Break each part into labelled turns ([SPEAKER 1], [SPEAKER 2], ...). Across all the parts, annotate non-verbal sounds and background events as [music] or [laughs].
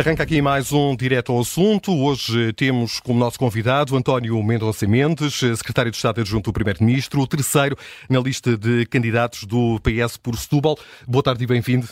[SPEAKER 1] Arranca aqui mais um direto ao assunto. Hoje temos como nosso convidado António Mendonça Mendes, secretário de Estado adjunto do Primeiro-Ministro, o terceiro na lista de candidatos do PS por Setúbal. Boa tarde e bem-vindo.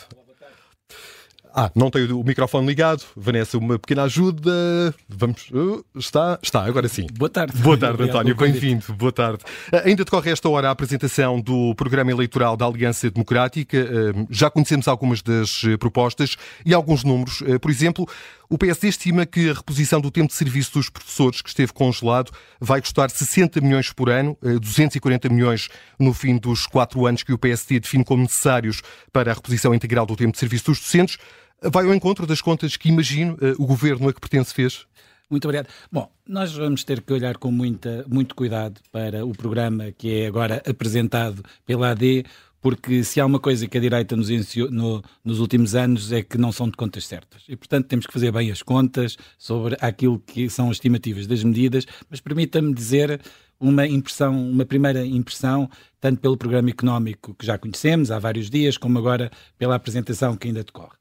[SPEAKER 1] Ah, não tenho o microfone ligado. Vanessa, uma pequena ajuda. Vamos. Uh, está, está, agora sim.
[SPEAKER 2] Boa tarde.
[SPEAKER 1] Boa tarde, António. Bem-vindo. Boa tarde. Uh, ainda decorre esta hora a apresentação do programa eleitoral da Aliança Democrática. Uh, já conhecemos algumas das propostas e alguns números. Por exemplo, o PSD estima que a reposição do tempo de serviço dos professores que esteve congelado vai custar 60 milhões por ano, 240 milhões no fim dos quatro anos que o PSD define como necessários para a reposição integral do tempo de serviço dos docentes vai ao encontro das contas que imagino eh, o governo a que pertence fez?
[SPEAKER 2] Muito obrigado. Bom, nós vamos ter que olhar com muita, muito cuidado para o programa que é agora apresentado pela AD, porque se há uma coisa que a direita nos ensinou no, nos últimos anos é que não são de contas certas. E, portanto, temos que fazer bem as contas sobre aquilo que são as estimativas das medidas, mas permita-me dizer uma impressão, uma primeira impressão, tanto pelo programa económico que já conhecemos há vários dias, como agora pela apresentação que ainda decorre.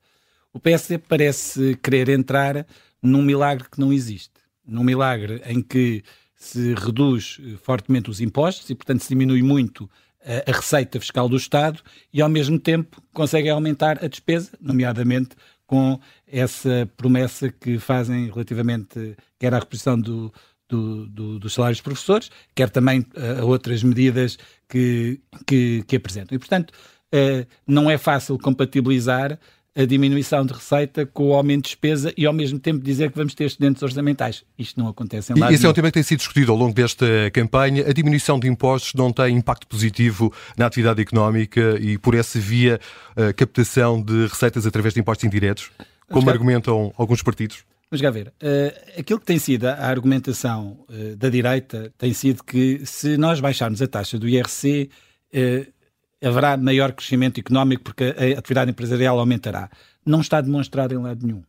[SPEAKER 2] O PSD parece querer entrar num milagre que não existe. Num milagre em que se reduz eh, fortemente os impostos e, portanto, se diminui muito a, a receita fiscal do Estado e, ao mesmo tempo, consegue aumentar a despesa, nomeadamente com essa promessa que fazem relativamente quer à reposição do, do, do, dos salários dos professores, quer também a outras medidas que, que, que apresentam. E, portanto, não é fácil compatibilizar a diminuição de receita com o aumento de despesa e ao mesmo tempo dizer que vamos ter excedentes orçamentais. Isto não acontece em lado
[SPEAKER 1] Isso é um tema que tem sido discutido ao longo desta campanha. A diminuição de impostos não tem impacto positivo na atividade económica e por essa via a captação de receitas através de impostos indiretos, como Mas, argumentam alguns partidos?
[SPEAKER 2] Vamos cá ver. Uh, aquilo que tem sido a argumentação uh, da direita tem sido que se nós baixarmos a taxa do IRC, uh, haverá maior crescimento económico porque a atividade empresarial aumentará. Não está demonstrado em lado nenhum.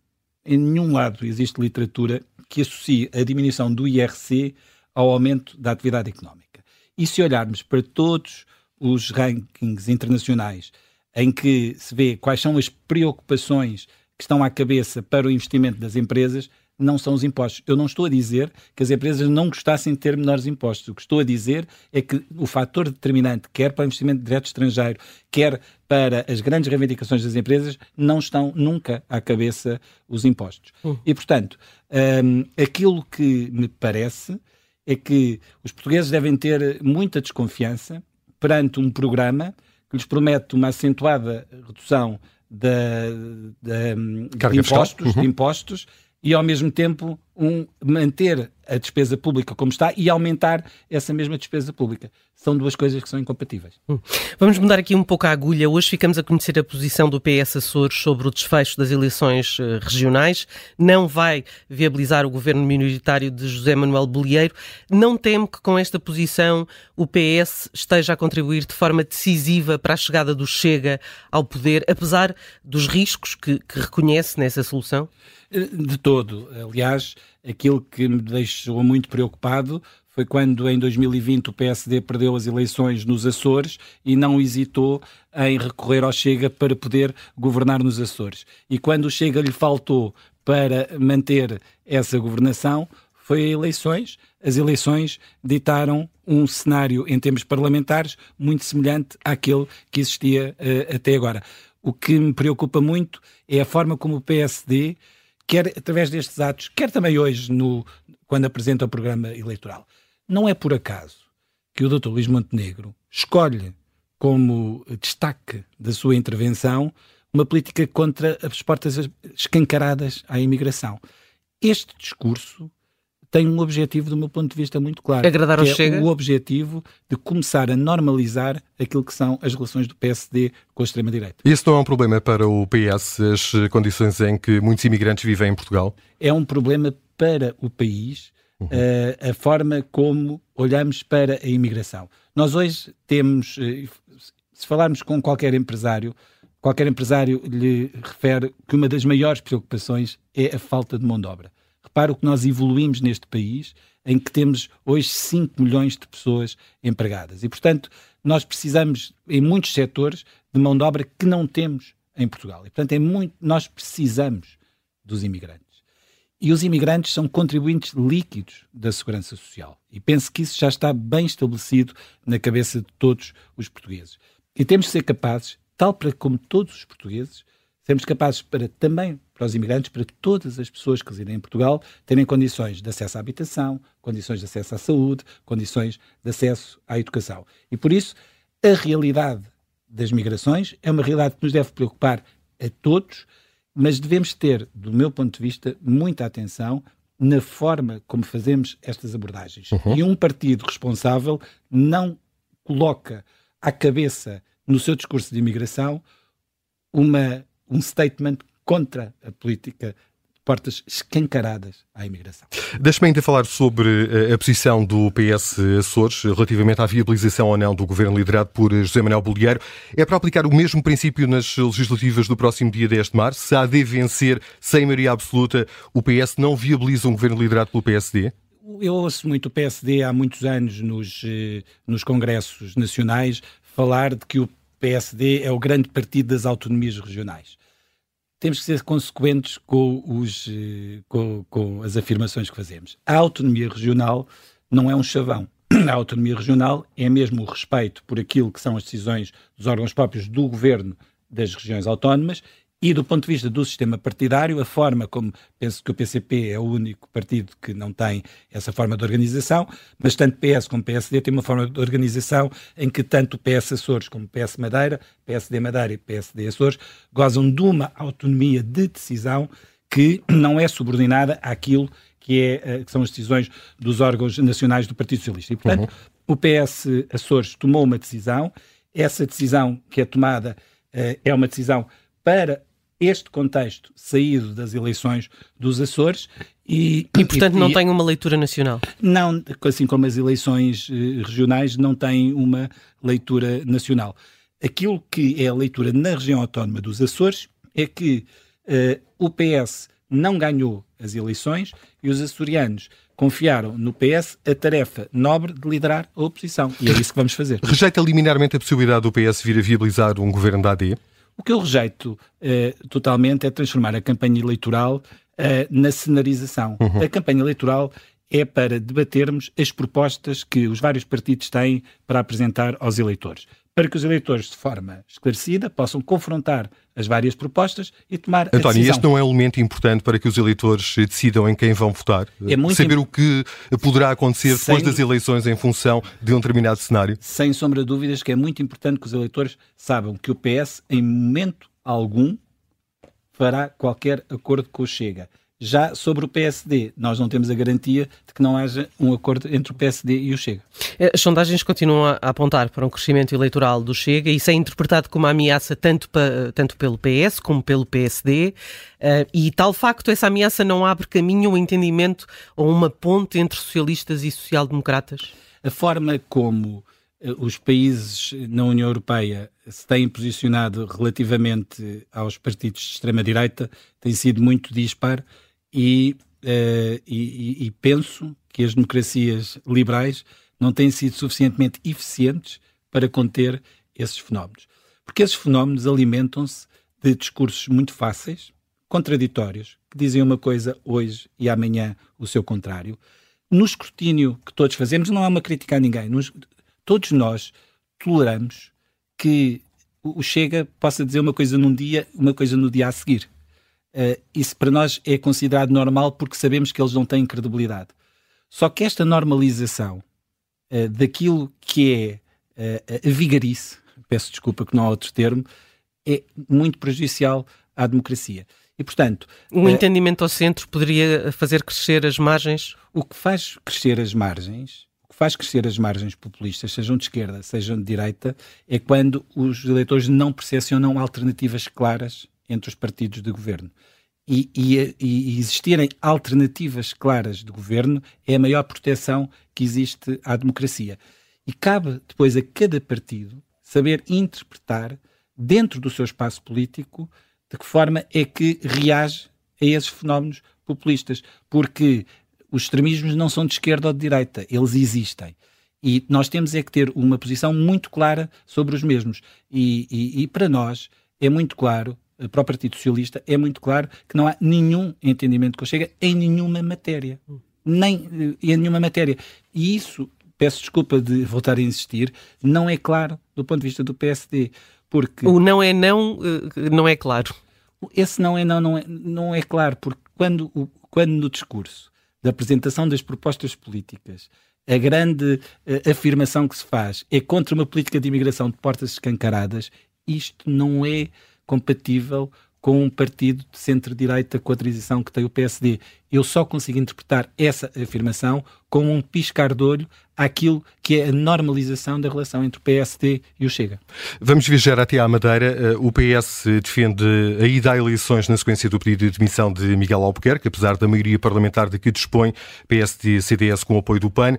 [SPEAKER 2] Em nenhum lado existe literatura que associe a diminuição do IRC ao aumento da atividade económica. E se olharmos para todos os rankings internacionais em que se vê quais são as preocupações que estão à cabeça para o investimento das empresas, não são os impostos. Eu não estou a dizer que as empresas não gostassem de ter menores impostos. O que estou a dizer é que o fator determinante, quer para o investimento direto estrangeiro, quer para as grandes reivindicações das empresas, não estão nunca à cabeça os impostos. Uh. E, portanto, um, aquilo que me parece é que os portugueses devem ter muita desconfiança perante um programa que lhes promete uma acentuada redução da, da, de, impostos, uhum. de impostos e, ao mesmo tempo, um, manter a despesa pública como está e aumentar essa mesma despesa pública. São duas coisas que são incompatíveis. Hum.
[SPEAKER 3] Vamos mudar aqui um pouco a agulha. Hoje ficamos a conhecer a posição do PS Açores sobre o desfecho das eleições uh, regionais. Não vai viabilizar o governo minoritário de José Manuel Bolieiro. Não teme que com esta posição o PS esteja a contribuir de forma decisiva para a chegada do Chega ao poder, apesar dos riscos que, que reconhece nessa solução?
[SPEAKER 2] De todo. Aliás, aquilo que me deixou muito preocupado foi quando em 2020 o PSD perdeu as eleições nos Açores e não hesitou em recorrer ao Chega para poder governar nos Açores. E quando o Chega lhe faltou para manter essa governação, foi a eleições. As eleições ditaram um cenário em termos parlamentares muito semelhante àquele que existia uh, até agora. O que me preocupa muito é a forma como o PSD quer através destes atos, quer também hoje no, quando apresenta o programa eleitoral. Não é por acaso que o Dr. Luís Montenegro escolhe como destaque da sua intervenção uma política contra as portas escancaradas à imigração. Este discurso tem um objetivo, do meu ponto de vista, muito claro.
[SPEAKER 3] Agradar ao
[SPEAKER 2] que
[SPEAKER 3] é Chega?
[SPEAKER 2] o objetivo de começar a normalizar aquilo que são as relações do PSD com a extrema-direita.
[SPEAKER 1] Isso não é um problema para o PS, as condições em que muitos imigrantes vivem em Portugal?
[SPEAKER 2] É um problema para o país, uhum. uh, a forma como olhamos para a imigração. Nós hoje temos, uh, se falarmos com qualquer empresário, qualquer empresário lhe refere que uma das maiores preocupações é a falta de mão de obra. Repara o que nós evoluímos neste país, em que temos hoje 5 milhões de pessoas empregadas. E, portanto, nós precisamos, em muitos setores, de mão de obra que não temos em Portugal. E, portanto, é muito, nós precisamos dos imigrantes. E os imigrantes são contribuintes líquidos da segurança social. E penso que isso já está bem estabelecido na cabeça de todos os portugueses. E temos de ser capazes, tal para como todos os portugueses, sermos capazes para também para os imigrantes, para todas as pessoas que residem em Portugal, terem condições de acesso à habitação, condições de acesso à saúde, condições de acesso à educação. E por isso, a realidade das migrações é uma realidade que nos deve preocupar a todos, mas devemos ter, do meu ponto de vista, muita atenção na forma como fazemos estas abordagens. Uhum. E um partido responsável não coloca à cabeça, no seu discurso de imigração, uma, um statement contra a política portas escancaradas à imigração.
[SPEAKER 1] Deixe-me ainda falar sobre eh, a posição do PS Açores relativamente à viabilização ou não do governo liderado por José Manuel Bolieiro. É para aplicar o mesmo princípio nas legislativas do próximo dia 10 de março? Se há de vencer sem maioria absoluta, o PS não viabiliza um governo liderado pelo PSD?
[SPEAKER 2] Eu ouço muito o PSD há muitos anos nos, eh, nos congressos nacionais falar de que o PSD é o grande partido das autonomias regionais temos que ser consequentes com, os, eh, com, com as afirmações que fazemos. A autonomia regional não é um chavão. A autonomia regional é mesmo o respeito por aquilo que são as decisões dos órgãos próprios do governo das regiões autónomas e do ponto de vista do sistema partidário, a forma como penso que o PCP é o único partido que não tem essa forma de organização, mas tanto PS como PSD têm uma forma de organização em que tanto o PS Açores como o PS Madeira, PSD Madeira e PSD Açores gozam de uma autonomia de decisão que não é subordinada àquilo que, é, eh, que são as decisões dos órgãos nacionais do Partido Socialista. E, portanto, uhum. o PS Açores tomou uma decisão, essa decisão que é tomada uh, é uma decisão para este contexto saído das eleições dos Açores
[SPEAKER 3] e, e portanto, e, não tem uma leitura nacional?
[SPEAKER 2] Não, assim como as eleições eh, regionais não têm uma leitura nacional. Aquilo que é a leitura na região autónoma dos Açores é que uh, o PS não ganhou as eleições e os açorianos confiaram no PS a tarefa nobre de liderar a oposição. E é isso que vamos fazer.
[SPEAKER 1] Rejeita liminarmente a possibilidade do PS vir a viabilizar um governo da AD?
[SPEAKER 2] O que eu rejeito uh, totalmente é transformar a campanha eleitoral uh, na cenarização. Uhum. A campanha eleitoral é para debatermos as propostas que os vários partidos têm para apresentar aos eleitores para que os eleitores, de forma esclarecida, possam confrontar as várias propostas e tomar
[SPEAKER 1] António,
[SPEAKER 2] a decisão.
[SPEAKER 1] este não é um elemento importante para que os eleitores decidam em quem vão votar? É muito Saber imp... o que poderá acontecer Sem... depois das eleições em função de um determinado cenário?
[SPEAKER 2] Sem sombra de dúvidas que é muito importante que os eleitores saibam que o PS, em momento algum, fará qualquer acordo com o Chega. Já sobre o PSD, nós não temos a garantia de que não haja um acordo entre o PSD e o Chega.
[SPEAKER 3] Eh, as sondagens continuam a apontar para um crescimento eleitoral do Chega e isso é interpretado como uma ameaça tanto, pa, tanto pelo PS como pelo PSD. Uh, e tal facto, essa ameaça não abre caminho, um entendimento ou uma ponte entre socialistas e social-democratas?
[SPEAKER 2] A forma como os países na União Europeia se têm posicionado relativamente aos partidos de extrema-direita tem sido muito dispar e, uh, e, e, penso que as democracias liberais não têm sido suficientemente eficientes para conter esses fenómenos. Porque esses fenómenos alimentam-se de discursos muito fáceis, contraditórios, que dizem uma coisa hoje e amanhã o seu contrário. No escrutínio que todos fazemos, não é uma crítica a ninguém, nos, todos nós toleramos que o Chega possa dizer uma coisa num dia, uma coisa no dia a seguir. Uh, isso para nós é considerado normal porque sabemos que eles não têm credibilidade. Só que esta normalização uh, daquilo que é uh, a vigarice, peço desculpa que não há outro termo, é muito prejudicial à democracia. E, portanto...
[SPEAKER 3] Um entendimento ao centro poderia fazer crescer as margens?
[SPEAKER 2] O que faz crescer as margens, o que faz crescer as margens populistas, sejam de esquerda, sejam de direita, é quando os eleitores não percepcionam alternativas claras entre os partidos de governo. E, e, e, existirem alternativas claras de governo é a maior proteção que existe à democracia. E cabe depois a cada partido saber interpretar, dentro do seu espaço político, de que forma é que reage a esses fenómenos populistas. Porque os extremismos não são de esquerda ou de direita, eles existem. E nós temos é que ter uma posição muito clara sobre os mesmos. E, e, e para nós é muito claro para o Partido Socialista, é muito claro que não há nenhum entendimento com o Chega em nenhuma matéria. Nem em nenhuma matéria. E isso, peço desculpa de voltar a insistir, não é claro do ponto de vista do PSD. Porque...
[SPEAKER 3] O não é não, não é claro.
[SPEAKER 2] Esse não é não, não é, não é claro, porque quando, quando no discurso da apresentação das propostas políticas a grande afirmação que se faz é contra uma política de imigração de portas escancaradas, isto não é compatível com um partido de centro-direita com a que tem o PSD. Eu só consigo interpretar essa afirmação como um piscar de olho àquilo que é a normalização da relação entre o PSD e o Chega.
[SPEAKER 1] Vamos viajar até à Madeira. Eh, o PS defende a ida a eleições na sequência do pedido de demissão de Miguel Albuquerque, apesar da maioria parlamentar de que dispõe PSD e CDS com o apoio do PAN.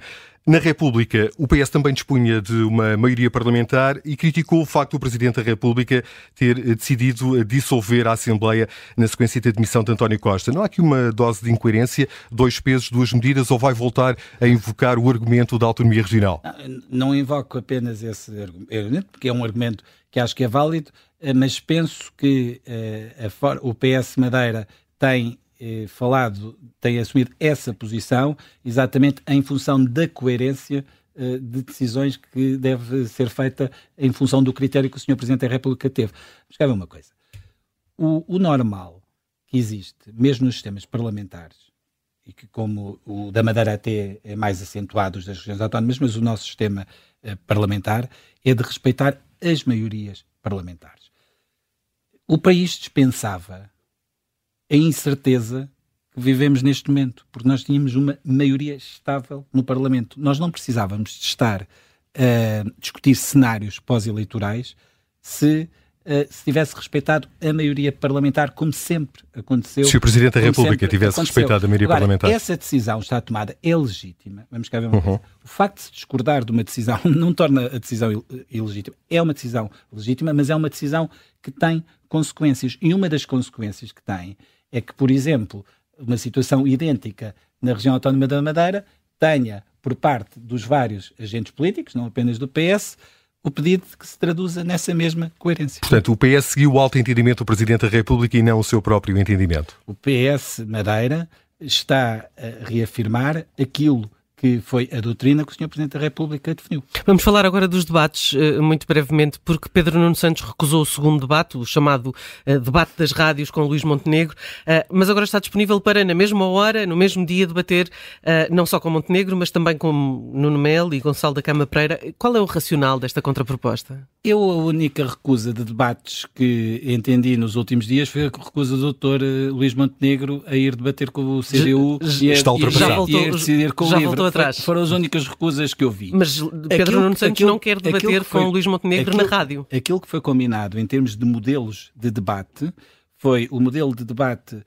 [SPEAKER 1] Na República, o PS também dispunha de uma maioria parlamentar e criticou o facto do Presidente da República ter decidido dissolver a Assembleia na sequência da demissão de António Costa. Não há aqui uma dose de incoerência, dois pesos, duas medidas, ou vai voltar a invocar o argumento da autonomia regional?
[SPEAKER 2] Não, não invoco apenas esse argumento, porque é um argumento que acho que é válido, eh, mas penso que uh, a, o PS Madeira tem eh, falado, tem assumido essa posição exatamente em função da coerência eh, de decisões que deve ser feita em função do critério que o Sr. Presidente da República teve. Mas ver uma coisa. O, o, normal que existe, mesmo nos sistemas parlamentares, e que como o da Madeira até é mais acentuado das regiões autónomas, mas o nosso sistema eh, parlamentar é de respeitar as maiorias parlamentares. O país dispensava a incerteza que vivemos neste momento, porque nós tínhamos uma maioria estável no Parlamento. Nós não precisávamos de estar a discutir cenários pós-eleitorais se Uh, se tivesse respeitado a maioria parlamentar, como sempre aconteceu.
[SPEAKER 1] Se o Presidente da República tivesse aconteceu. respeitado a maioria
[SPEAKER 2] Agora,
[SPEAKER 1] parlamentar.
[SPEAKER 2] Essa decisão está tomada, é legítima. Vamos cá ver uma uhum. coisa. O facto de se discordar de uma decisão [laughs] não torna a decisão ilegítima. É uma decisão legítima, mas é uma decisão que tem consequências. E uma das consequências que tem é que, por exemplo, uma situação idêntica na região autónoma da Madeira tenha, por parte dos vários agentes políticos, não apenas do PS, o pedido que se traduza nessa mesma coerência.
[SPEAKER 1] Portanto, o PS seguiu o alto entendimento do Presidente da República e não o seu próprio entendimento.
[SPEAKER 2] O PS Madeira está a reafirmar aquilo que foi a doutrina que o Sr. Presidente da República definiu.
[SPEAKER 3] Vamos falar agora dos debates, eh, muito brevemente, porque Pedro Nuno Santos recusou o segundo debate, o chamado uh, debate das rádios com Luís Montenegro, uh, mas agora está disponível para, na mesma hora, no mesmo dia, debater não só com Montenegro, mas também com Nuno Mel e Gonçalo da Cama Pereira. Qual é o racional desta contraproposta?
[SPEAKER 2] Eu, a única recusa de debates que entendi nos últimos dias foi a recusa do doutor Luís Montenegro a ir debater com o CDU
[SPEAKER 1] já, e, a, está
[SPEAKER 2] e, voltou, e a decidir com já o livro atrás. Foram as únicas recusas que eu vi.
[SPEAKER 3] Mas Pedro aquilo, Nuno Santos aquilo, não quer debater foi, com Luís Montenegro
[SPEAKER 2] aquilo,
[SPEAKER 3] na rádio.
[SPEAKER 2] Aquilo que foi combinado em termos de modelos de debate foi o modelo de debate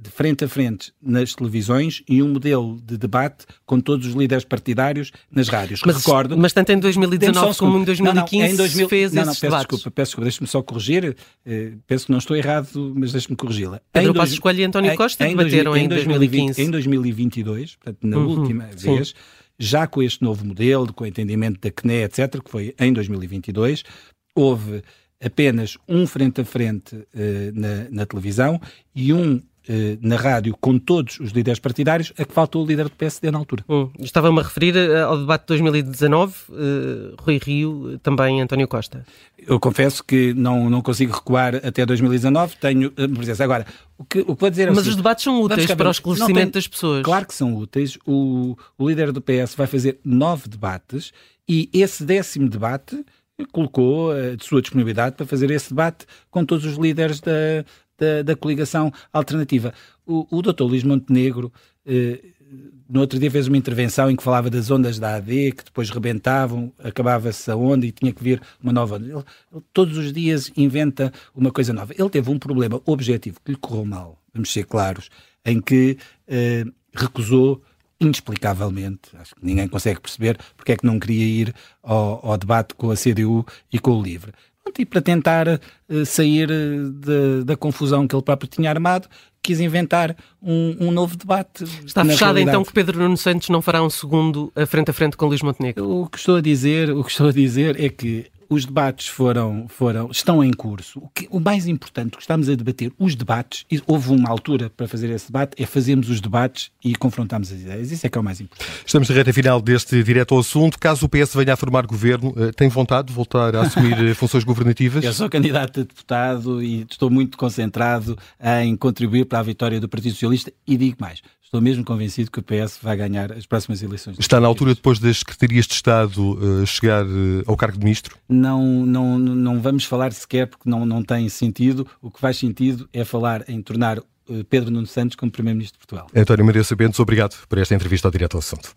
[SPEAKER 2] de frente a frente nas televisões e um modelo de debate com todos os líderes partidários nas rádios.
[SPEAKER 3] Mas,
[SPEAKER 2] Recordo,
[SPEAKER 3] mas tanto em 2019 como em 2015 não, não, em 2000, fez
[SPEAKER 2] não, não,
[SPEAKER 3] peço
[SPEAKER 2] debates. desculpa, peço desculpa, deixe-me só corrigir, uh, penso que não estou errado, mas deixe-me corrigi-la.
[SPEAKER 3] Pedro Passos Coelho e António Costa em, debateram em, em 2015.
[SPEAKER 2] Em 2022, portanto, na uhum, última vez, já com este novo modelo, com o entendimento da CNE, etc., que foi em 2022, houve apenas um frente a frente uh, na, na, televisão e um eh, na rádio com todos os líderes partidários, a que faltou o líder do PSD na altura.
[SPEAKER 3] Hum, Estava-me a referir eh, ao debate de 2019, uh, Rui Rio, também António Costa.
[SPEAKER 2] Eu confesso que não, não consigo recuar até 2019, tenho presença. Agora, o que, o que vou dizer é
[SPEAKER 3] Mas assim, os debates são úteis para o esclarecimento tem, das pessoas.
[SPEAKER 2] Claro que são úteis. O, o líder do PS vai fazer nove debates e esse décimo debate colocou a sua disponibilidade para fazer esse debate com todos os líderes da, da, da coligação alternativa. O, o doutor Luís Montenegro, eh, no outro dia, fez uma intervenção em que falava das ondas da AD, que depois rebentavam, acabava-se a onda e tinha que vir uma nova. Ele, ele, todos os dias inventa uma coisa nova. Ele teve um problema objetivo que lhe correu mal, vamos ser claros, em que eh, recusou inexplicavelmente, acho que ninguém consegue perceber porque é que não queria ir ao, ao debate com a CDU e com o LIVRE e para tentar uh, sair uh, de, da confusão que ele próprio tinha armado, quis inventar um, um novo debate.
[SPEAKER 3] Está fechado realidade. então que Pedro Nuno Santos não fará um segundo a frente a frente com Luís Montenegro?
[SPEAKER 2] O que estou a dizer, o que estou a dizer é que os debates foram, foram, estão em curso. O, que, o mais importante, que estamos a debater, os debates, houve uma altura para fazer esse debate, é fazermos os debates e confrontarmos as ideias. Isso é que é o mais importante.
[SPEAKER 1] Estamos na reta final deste direto ao assunto. Caso o PS venha a formar governo, eh, tem vontade de voltar a assumir eh, [laughs] funções governativas?
[SPEAKER 2] Eu sou candidato a deputado e estou muito concentrado em contribuir para a vitória do Partido Socialista e digo mais, Estou mesmo convencido que o PS vai ganhar as próximas eleições.
[SPEAKER 1] Está na altura, depois das secretarias de Estado, uh, chegar uh, ao cargo de ministro?
[SPEAKER 2] Não, não, não vamos falar sequer, porque não, não tem sentido. O que faz sentido é falar em tornar uh, Pedro Nuno Santos como Primeiro-Ministro de Portugal.
[SPEAKER 1] António Maria Sabentos, obrigado por esta entrevista ao Direto ao Assunto.